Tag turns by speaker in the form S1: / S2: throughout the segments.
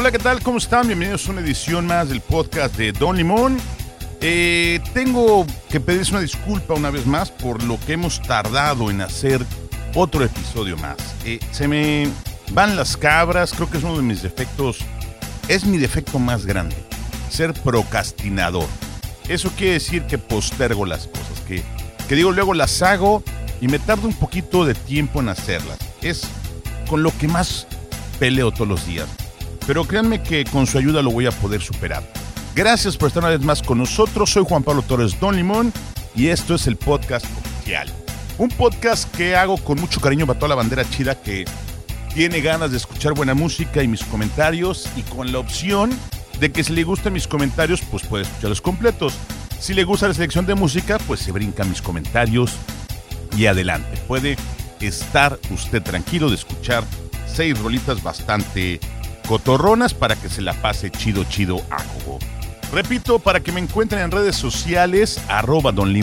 S1: Hola, ¿qué tal? ¿Cómo están? Bienvenidos a una edición más del podcast de Don Limón. Eh, tengo que pedirles una disculpa una vez más por lo que hemos tardado en hacer otro episodio más. Eh, se me van las cabras, creo que es uno de mis defectos, es mi defecto más grande, ser procrastinador. Eso quiere decir que postergo las cosas, que, que digo luego las hago y me tardo un poquito de tiempo en hacerlas. Es con lo que más peleo todos los días. Pero créanme que con su ayuda lo voy a poder superar. Gracias por estar una vez más con nosotros. Soy Juan Pablo Torres Don Limón y esto es el podcast oficial. Un podcast que hago con mucho cariño para toda la bandera chida que tiene ganas de escuchar buena música y mis comentarios y con la opción de que si le gustan mis comentarios pues puede escucharlos completos. Si le gusta la selección de música pues se brincan mis comentarios y adelante. Puede estar usted tranquilo de escuchar seis rolitas bastante cotorronas para que se la pase chido chido a jugo. Repito, para que me encuentren en redes sociales, arroba Don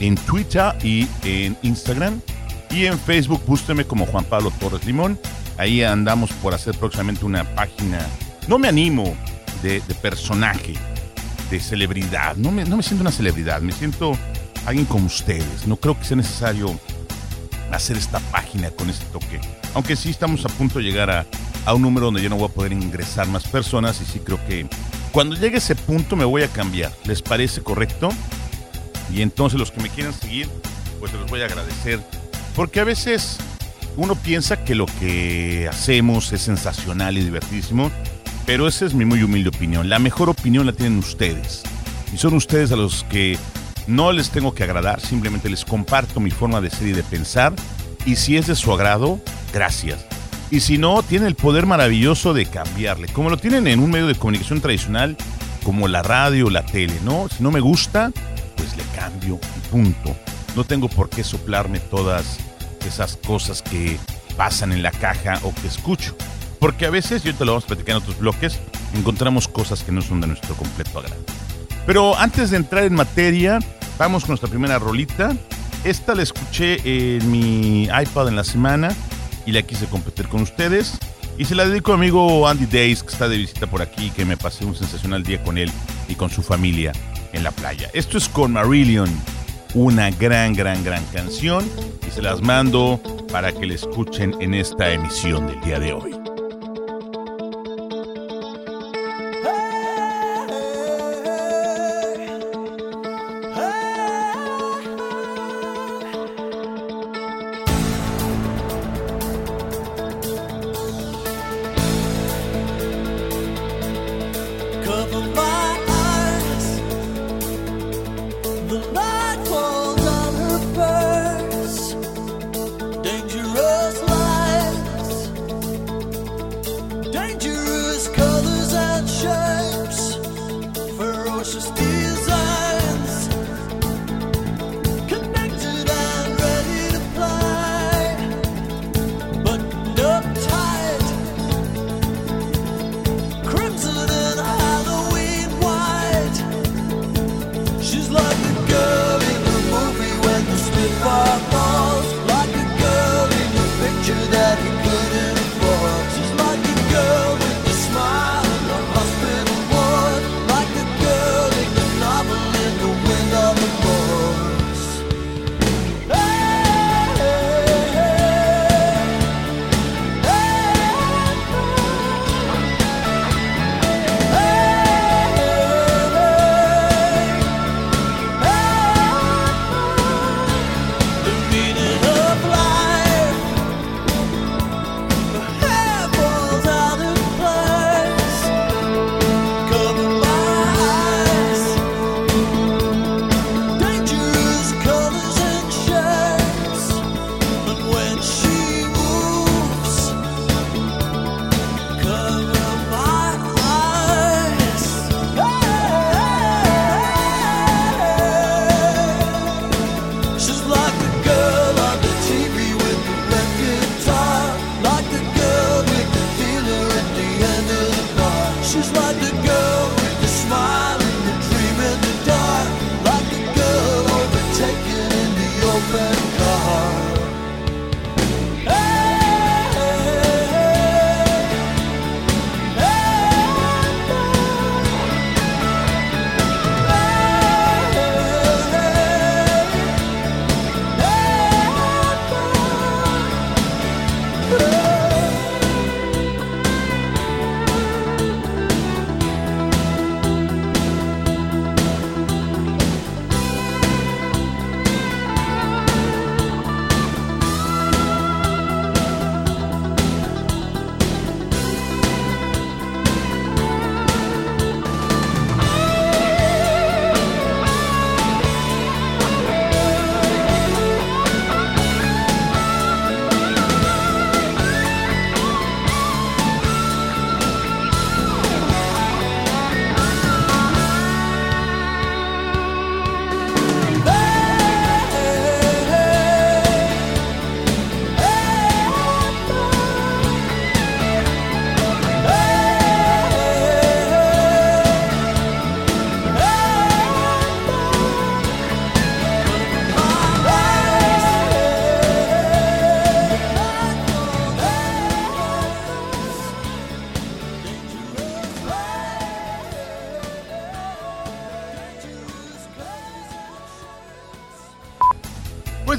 S1: en Twitter y en Instagram. Y en Facebook, búsqueme como Juan Pablo Torres Limón. Ahí andamos por hacer próximamente una página. No me animo de, de personaje, de celebridad. No me, no me siento una celebridad, me siento alguien como ustedes. No creo que sea necesario hacer esta página con este toque. Aunque sí estamos a punto de llegar a, a un número donde yo no voy a poder ingresar más personas y sí creo que cuando llegue ese punto me voy a cambiar. ¿Les parece correcto? Y entonces los que me quieran seguir, pues se los voy a agradecer. Porque a veces uno piensa que lo que hacemos es sensacional y divertidísimo, pero esa es mi muy humilde opinión. La mejor opinión la tienen ustedes. Y son ustedes a los que no les tengo que agradar, simplemente les comparto mi forma de ser y de pensar. Y si es de su agrado, gracias. Y si no, tiene el poder maravilloso de cambiarle, como lo tienen en un medio de comunicación tradicional como la radio la tele, ¿no? Si no me gusta, pues le cambio y punto. No tengo por qué soplarme todas esas cosas que pasan en la caja o que escucho. Porque a veces, y te lo vamos a platicar en otros bloques, encontramos cosas que no son de nuestro completo agrado. Pero antes de entrar en materia, vamos con nuestra primera rolita. Esta la escuché en mi iPad en la semana y la quise competir con ustedes. Y se la dedico a mi amigo Andy Days, que está de visita por aquí, que me pasé un sensacional día con él y con su familia en la playa. Esto es con Marillion, una gran, gran, gran canción. Y se las mando para que la escuchen en esta emisión del día de hoy.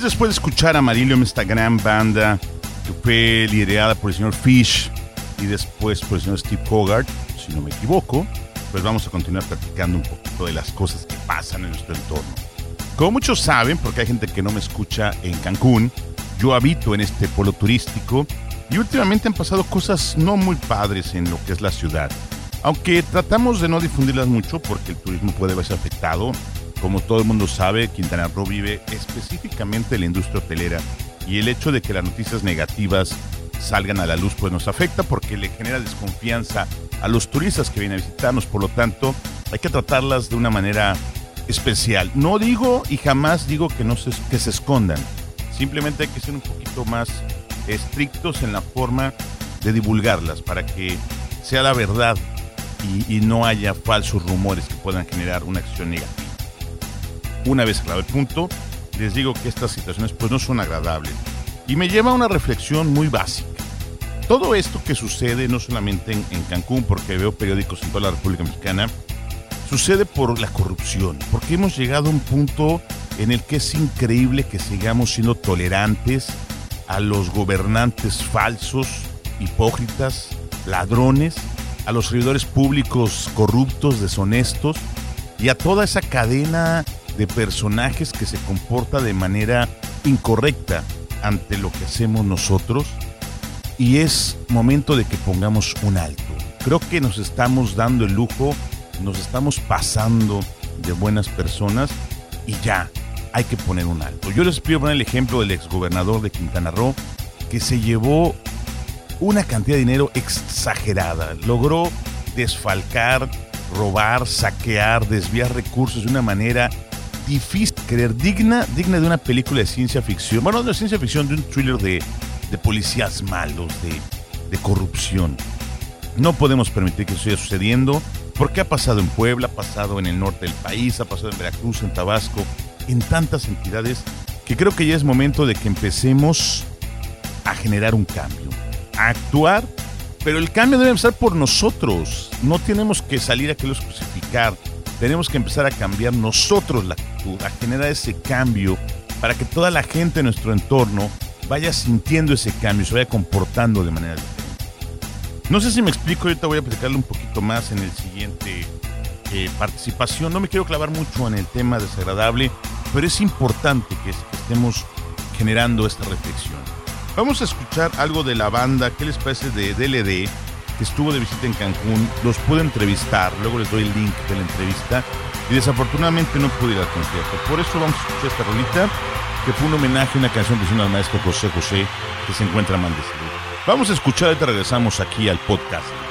S1: Después de escuchar a Marillion, esta gran banda que fue liderada por el señor Fish y después por el señor Steve Hogarth, si no me equivoco, pues vamos a continuar platicando un poquito de las cosas que pasan en nuestro entorno. Como muchos saben, porque hay gente que no me escucha en Cancún, yo habito en este polo turístico y últimamente han pasado cosas no muy padres en lo que es la ciudad. Aunque tratamos de no difundirlas mucho porque el turismo puede verse afectado, como todo el mundo sabe, Quintana Roo vive específicamente la industria hotelera y el hecho de que las noticias negativas salgan a la luz pues nos afecta porque le genera desconfianza a los turistas que vienen a visitarnos, por lo tanto hay que tratarlas de una manera especial. No digo y jamás digo que, no se, que se escondan, simplemente hay que ser un poquito más estrictos en la forma de divulgarlas para que sea la verdad y, y no haya falsos rumores que puedan generar una acción negativa. Una vez aclarado el punto, les digo que estas situaciones pues no son agradables y me lleva a una reflexión muy básica. Todo esto que sucede no solamente en, en Cancún, porque veo periódicos en toda la República Mexicana, sucede por la corrupción, porque hemos llegado a un punto en el que es increíble que sigamos siendo tolerantes a los gobernantes falsos, hipócritas, ladrones, a los servidores públicos corruptos, deshonestos y a toda esa cadena de personajes que se comporta de manera incorrecta ante lo que hacemos nosotros y es momento de que pongamos un alto. Creo que nos estamos dando el lujo, nos estamos pasando de buenas personas y ya hay que poner un alto. Yo les pido poner el ejemplo del exgobernador de Quintana Roo que se llevó una cantidad de dinero exagerada. Logró desfalcar, robar, saquear, desviar recursos de una manera difícil creer, digna, digna de una película de ciencia ficción. Bueno, no de ciencia ficción, de un thriller de, de policías malos, de, de corrupción. No podemos permitir que eso siga sucediendo porque ha pasado en Puebla, ha pasado en el norte del país, ha pasado en Veracruz, en Tabasco, en tantas entidades que creo que ya es momento de que empecemos a generar un cambio, a actuar, pero el cambio debe empezar por nosotros. No tenemos que salir a que los crucificar. Tenemos que empezar a cambiar nosotros la actitud, a generar ese cambio para que toda la gente de nuestro entorno vaya sintiendo ese cambio se vaya comportando de manera diferente. No sé si me explico, ahorita voy a platicarle un poquito más en el siguiente eh, participación. No me quiero clavar mucho en el tema desagradable, pero es importante que estemos generando esta reflexión. Vamos a escuchar algo de la banda, ¿qué les parece de DLD? Estuvo de visita en Cancún, los pude entrevistar, luego les doy el link de la entrevista y desafortunadamente no pude ir al concierto. Por eso vamos a escuchar esta rolita, que fue un homenaje a una canción que hizo una maestra José José, que se encuentra mal de salud. Vamos a escuchar y regresamos aquí al podcast.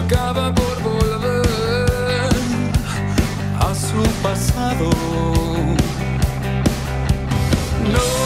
S2: Acaba por volver a su pasado. No,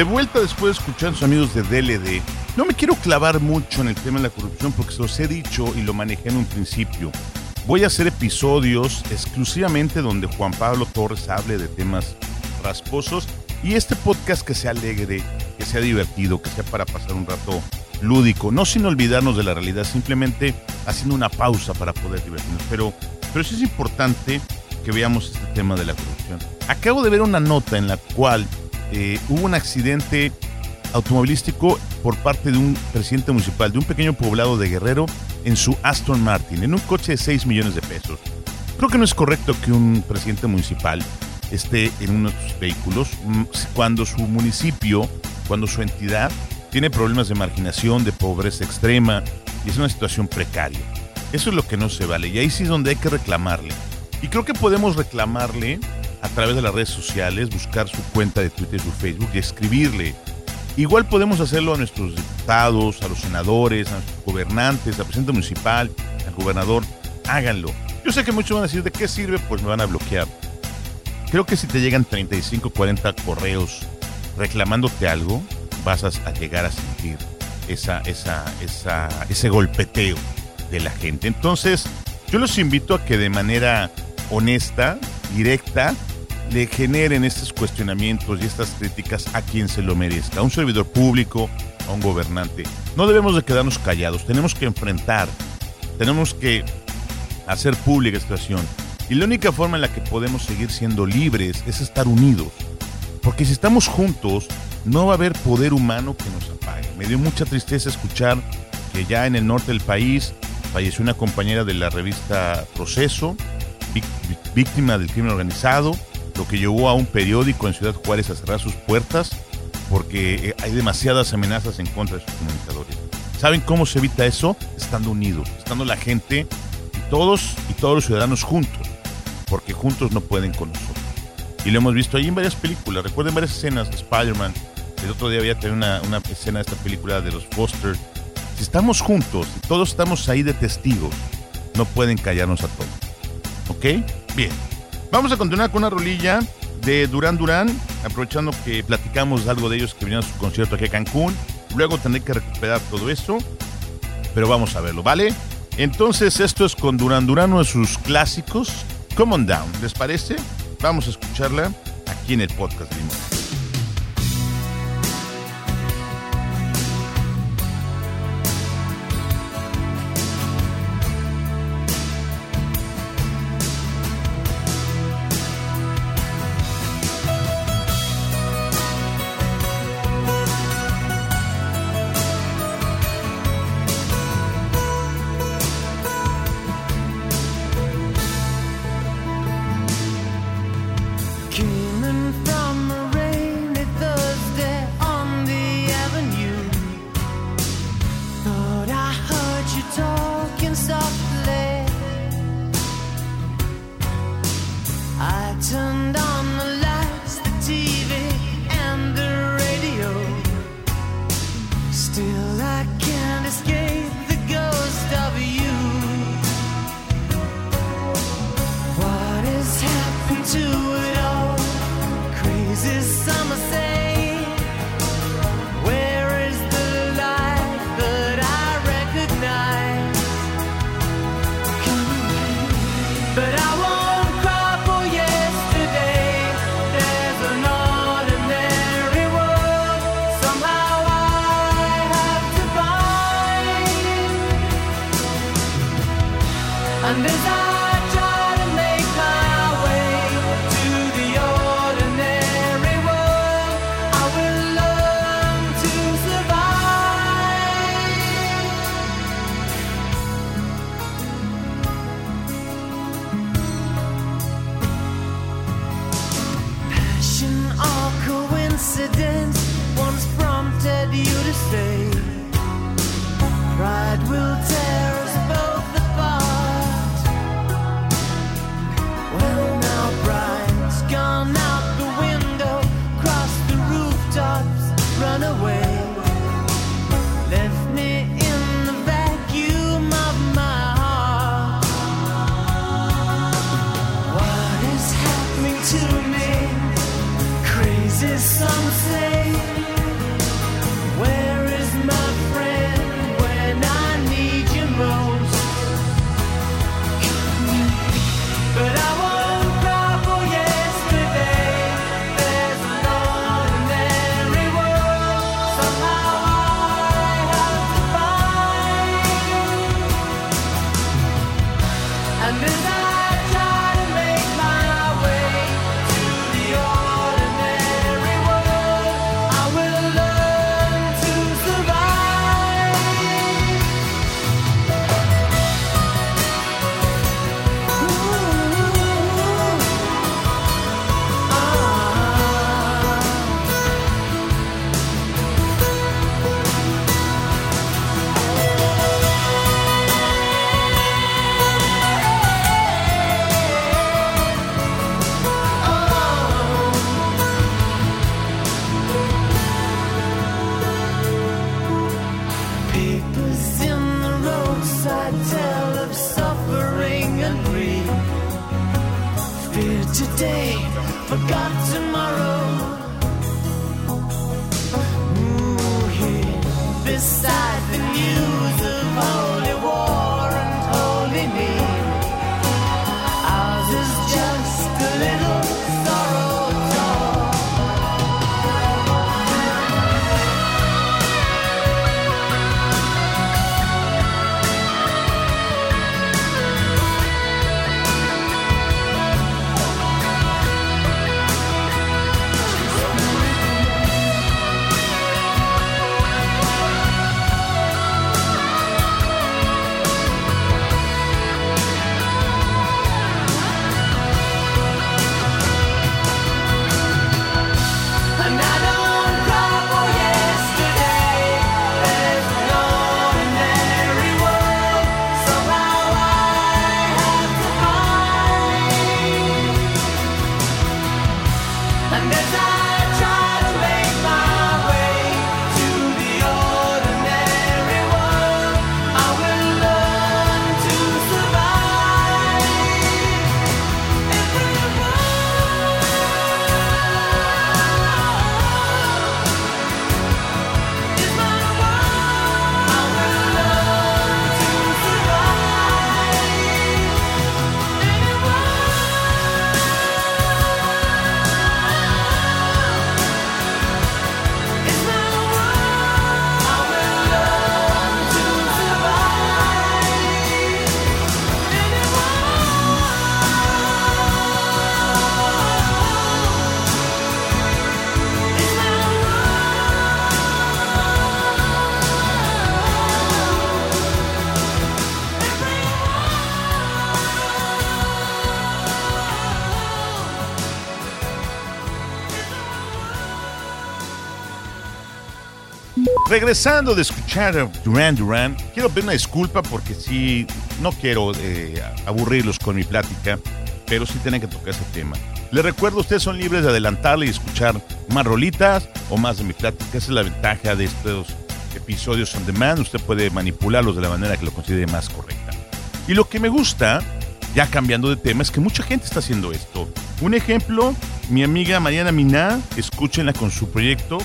S2: De
S1: vuelta después de escuchar a sus amigos de DLD, no me quiero clavar mucho en el tema de la corrupción porque se los he dicho y lo manejé en un principio. Voy a hacer episodios exclusivamente donde Juan Pablo Torres hable de temas rasposos y este podcast que sea alegre, que sea divertido, que sea para pasar un rato lúdico, no sin olvidarnos de la realidad, simplemente haciendo una pausa para poder divertirnos. Pero, pero sí es importante que veamos este tema de la corrupción. Acabo de ver una nota en la cual eh, hubo un accidente automovilístico por parte de un presidente municipal de un pequeño poblado de Guerrero en su Aston Martin, en un coche de 6 millones de pesos. Creo que no es correcto que un presidente municipal esté en uno de sus vehículos mm, cuando su municipio, cuando su entidad tiene problemas de marginación, de pobreza extrema y es una situación precaria. Eso es lo que no se vale y ahí sí es donde hay que reclamarle. Y creo que podemos reclamarle a través de las redes sociales, buscar su cuenta de Twitter y su Facebook y escribirle. Igual podemos hacerlo a nuestros diputados, a los senadores, a nuestros gobernantes, al presidente municipal, al gobernador. Háganlo. Yo sé que muchos van a decir de qué sirve, pues me van a bloquear. Creo que si te llegan 35, 40 correos reclamándote algo, vas a, llegar a sentir esa, esa, esa, ese golpeteo de la gente. Entonces, yo los invito a que de manera honesta, directa, le generen estos cuestionamientos y estas críticas a quien se lo merezca, a un servidor público, a un gobernante. No debemos de quedarnos callados, tenemos que enfrentar, tenemos que hacer pública esta situación. Y la única forma en la que podemos seguir siendo libres es estar unidos. Porque si estamos juntos,
S3: no va a haber poder humano que nos apague. Me dio mucha tristeza escuchar que ya en el norte del país falleció una compañera de la revista Proceso, víc- víc- víctima del crimen organizado, lo que llevó a un periódico en Ciudad Juárez a cerrar sus puertas porque eh, hay demasiadas amenazas en contra de sus comunicadores. ¿Saben cómo se evita eso? Estando unidos, estando la gente y todos y todos los ciudadanos juntos, porque juntos no pueden con nosotros. Y lo hemos visto ahí en varias películas. Recuerden varias escenas de Spider-Man. El otro día había también una, una escena de esta película de los Foster. Si estamos juntos y todos estamos ahí de testigos, no pueden callarnos a todos. ¿Ok? Bien. Vamos a continuar con una rolilla de Durán Durán, aprovechando que platicamos algo de ellos que vinieron a su concierto aquí a Cancún. Luego tendré que recuperar todo eso, pero vamos a verlo, ¿vale? Entonces, esto es con Durán Durán, uno de sus clásicos, Come On Down. ¿Les parece? Vamos a escucharla aquí en el podcast Limón. undeserved. this
S1: Regresando de escuchar a Duran Duran, quiero pedir una disculpa porque sí, no quiero eh, aburrirlos con mi plática, pero sí tienen que tocar ese tema. Les recuerdo, ustedes son libres de adelantarle y escuchar más rolitas o más de mi plática. Esa es la ventaja de estos episodios on demand. Usted puede manipularlos de la manera que lo considere más correcta. Y lo que me gusta, ya cambiando de tema, es que mucha gente está haciendo esto. Un ejemplo, mi amiga Mariana Miná, escúchenla con su proyecto.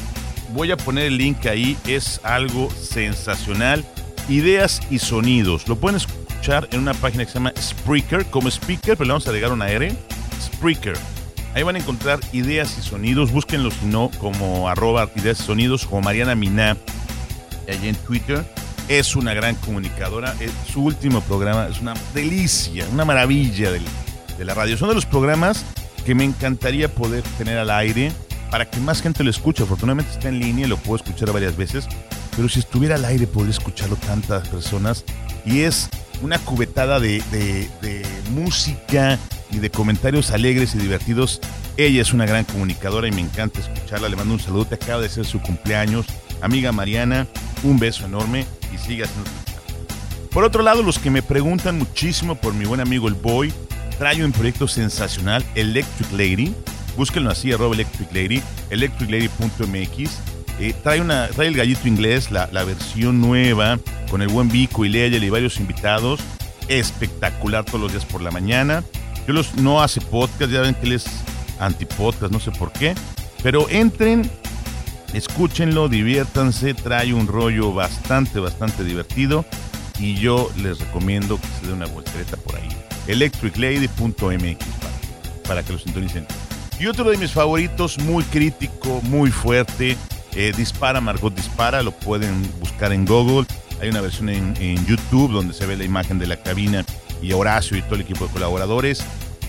S1: Voy a poner el link ahí, es algo sensacional. Ideas y sonidos. Lo pueden escuchar en una página que se llama Spreaker, como speaker, pero le vamos a agregar una R. Spreaker. Ahí van a encontrar ideas y sonidos. Búsquenlo si no como arroba ideas y sonidos como Mariana Miná allí en Twitter. Es una gran comunicadora. Es- su último programa es una delicia, una maravilla de la radio. Son de los programas que me encantaría poder tener al aire para que más gente lo escuche. Afortunadamente está en línea y lo puedo escuchar varias veces. Pero si estuviera al aire podría escucharlo tantas personas. Y es una cubetada de, música y de comentarios alegres y divertidos. Ella es una gran comunicadora y me encanta escucharla. Le mando un saludo. Te acaba de ser su cumpleaños. Amiga Mariana, un beso enorme y siga haciendo tu chamba. Por otro lado, los que me preguntan muchísimo por mi buen amigo el Boy, trae un proyecto sensacional, Electric Lady. Búsquenlo así, arroba Electric Lady, electriclady.mx. Eh, trae, el gallito inglés, la, versión nueva, con el buen Vico y Leia y varios invitados. Espectacular todos los días por la mañana. Yo los no hace podcast, ya ven que él es antipodcast, no sé por qué. Pero entren, escúchenlo, diviértanse, trae un rollo bastante, bastante divertido. Y yo les recomiendo que se dé una voltereta por ahí. electriclady.mx para, para que lo sintonicen. Y otro de mis favoritos, muy crítico, muy fuerte, eh, Dispara, Margot Dispara, lo pueden buscar en Google. Hay una versión en, YouTube donde se ve la imagen de la cabina y Horacio y todo el equipo de colaboradores.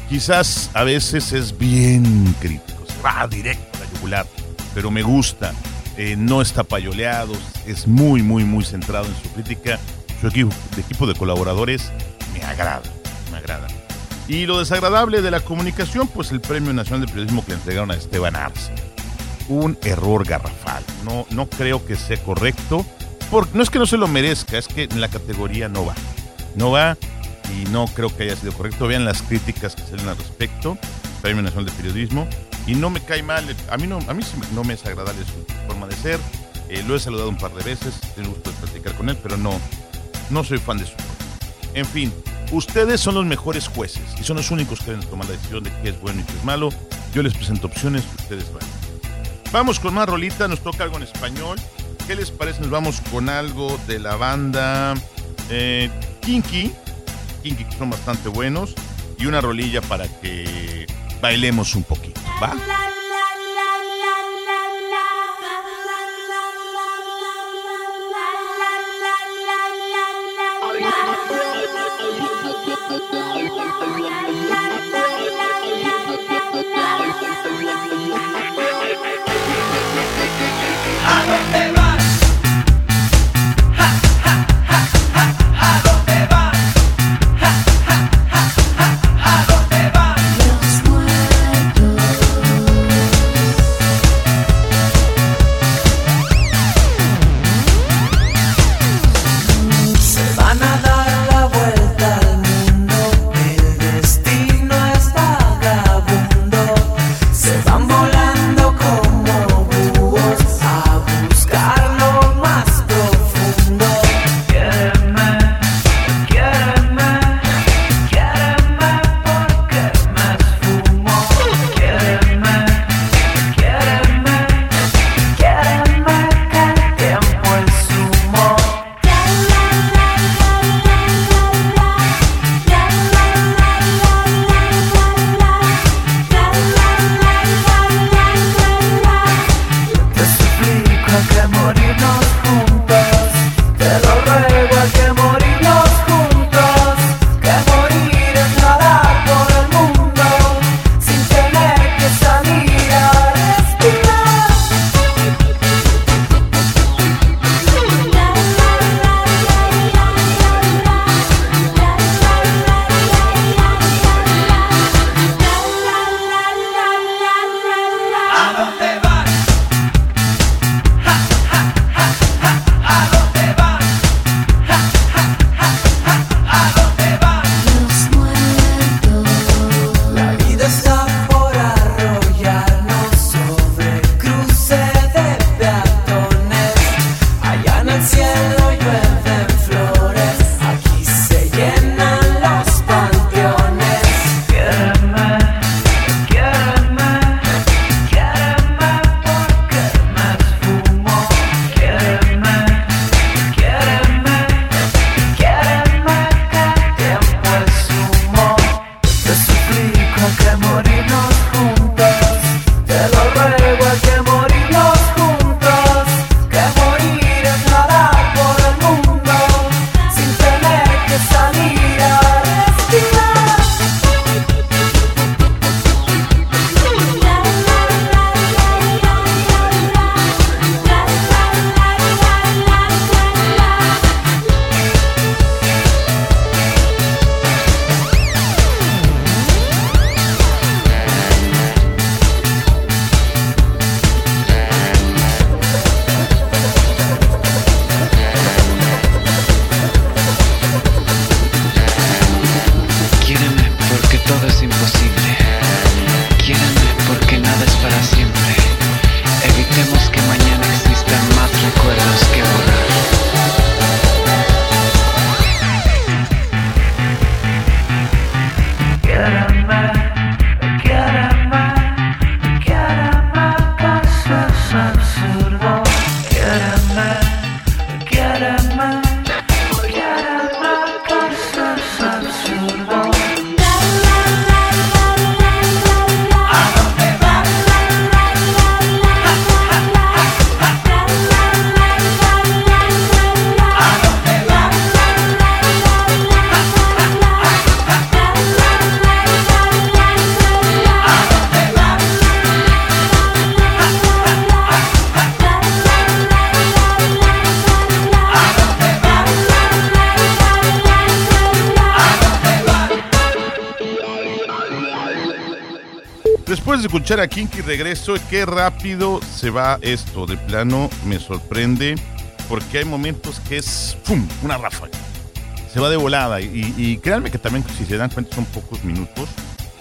S1: Quizás a veces es bien crítico, se va directo a la yugular, pero me gusta. Eh, no está payoleado, es muy, muy, muy centrado en su crítica. Su equipo de colaboradores me agrada, me agrada. Y lo desagradable de la comunicación, pues el Premio Nacional de Periodismo que le entregaron a Esteban Arce. Un error garrafal. No, no creo que sea correcto. Por, no es que no se lo merezca, es que en la categoría no va. No va y no creo que haya sido correcto. Vean las críticas que salen al respecto. Premio Nacional de Periodismo. Y no me cae mal. A mí no, a mí no me es agradable su forma de ser. Eh, lo he saludado un par de veces. Tengo gusto de platicar con él, pero no, no soy fan de su en fin, ustedes son los mejores jueces y son los únicos que deben tomar la decisión de qué es bueno y qué es malo. Yo les presento opciones ustedes van. Vamos con más rolita, nos toca algo en español. ¿Qué les parece? Nos vamos con algo de la banda eh, Kinky. Kinky que son bastante buenos. Y una rolilla para que bailemos un poquito. ¿Va?
S3: Se irnos juntos,
S1: te lo. Escuchar a Kinky regreso, qué rápido se va esto. De plano me sorprende porque hay momentos que es ¡pum! una ráfaga. Se va de volada y, y créanme que también si se dan cuenta son pocos minutos.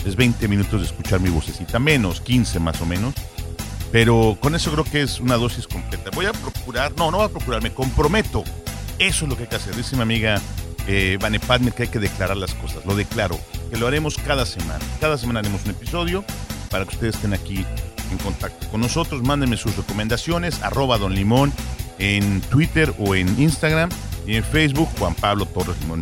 S1: Es 20 minutos de escuchar mi vocecita, menos 15 más o menos. Pero con eso creo que es una dosis completa. Voy a procurar, no, no voy a procurar, me comprometo. Eso es lo que hay que hacer. Dice mi amiga eh, Vane Padme que hay que declarar las cosas. Lo declaro, que lo haremos cada semana. Cada semana haremos un episodio para que ustedes estén aquí en contacto con nosotros. Mándenme sus recomendaciones, arroba Don Limón en Twitter o en Instagram y en Facebook, Juan Pablo Torres Limón.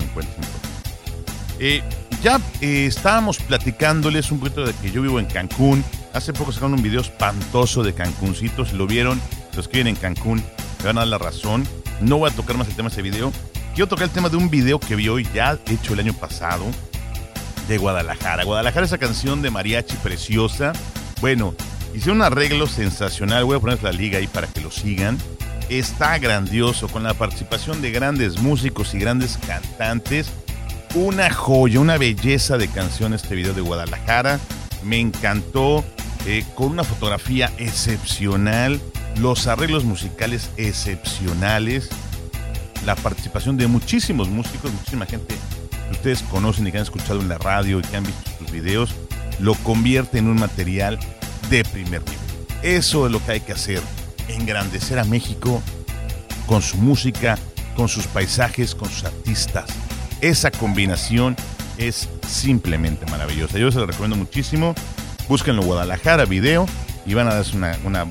S1: Eh, ya eh, estábamos platicándoles un poquito de que yo vivo en Cancún. Hace poco sacaron un video espantoso de Cancuncito. Si lo vieron, los que viven en Cancún, me van a dar la razón. No voy a tocar más el tema de ese video. Quiero tocar el tema de un video que vi hoy, ya hecho el año pasado, de Guadalajara. Guadalajara, esa canción de mariachi preciosa. Bueno, hicieron un arreglo sensacional. Voy a poner la liga ahí para que lo sigan. Está grandioso, con la participación de grandes músicos y grandes cantantes. Una joya, una belleza de canción este video de Guadalajara. Me encantó, eh, con una fotografía excepcional, los arreglos musicales excepcionales, la participación de muchísimos músicos, muchísima gente ustedes conocen y que han escuchado en la radio y que han visto sus videos, lo convierte en un material de primer nivel. Eso es lo que hay que hacer, engrandecer a México con su música, con sus paisajes, con sus artistas. Esa combinación es simplemente maravillosa. Yo se lo recomiendo muchísimo. Búsquenlo Guadalajara video y van a darse una, una,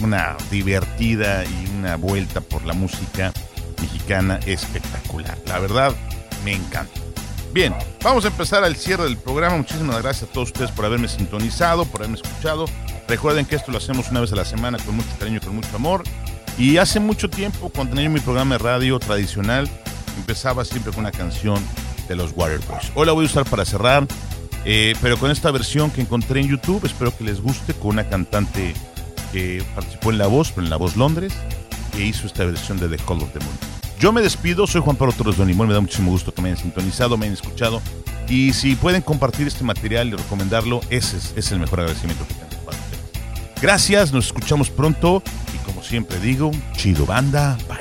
S1: una divertida y una vuelta por la música mexicana espectacular. La verdad, me encanta. Bien, vamos a empezar al cierre del programa. Muchísimas gracias a todos ustedes por haberme sintonizado, por haberme escuchado. Recuerden que esto lo hacemos una vez a la semana con mucho cariño y con mucho amor. Y hace mucho tiempo, cuando tenía mi programa de radio tradicional, empezaba siempre con una canción de los Waterboys. Hoy la voy a usar para cerrar, eh, pero con esta versión que encontré en YouTube, espero que les guste, con una cantante que participó en La Voz, pero en La Voz Londres, que hizo esta versión de The Call of the Moon. Yo me despido, soy Juan Pablo Torres Don Limón, me da muchísimo gusto que me hayan sintonizado, me hayan escuchado, y si pueden compartir este material y recomendarlo, ese es, el mejor agradecimiento que tengo para ustedes. Gracias, nos escuchamos pronto, y como siempre digo, chido banda, bye.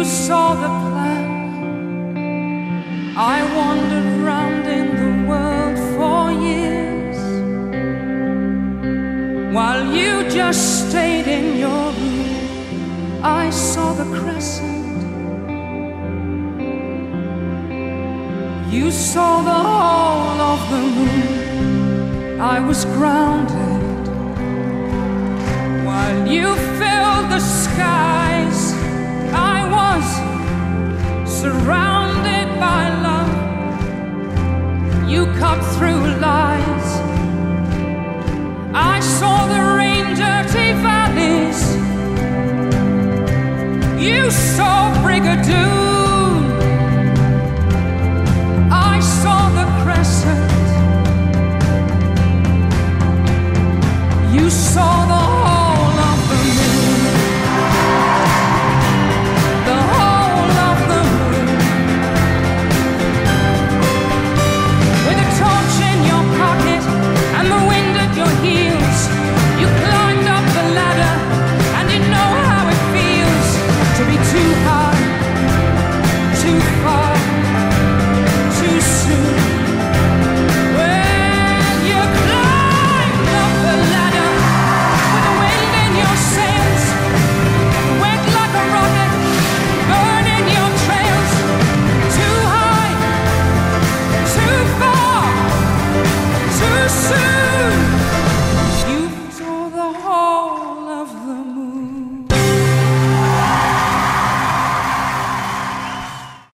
S4: You saw the plan. I wandered round in the world for years. While you just stayed in your room, I saw the crescent. You saw the whole of the moon. I was grounded while you filled the skies. Surrounded by love. You cut through lies. I saw the rain dirty valleys. You saw Brigadoon.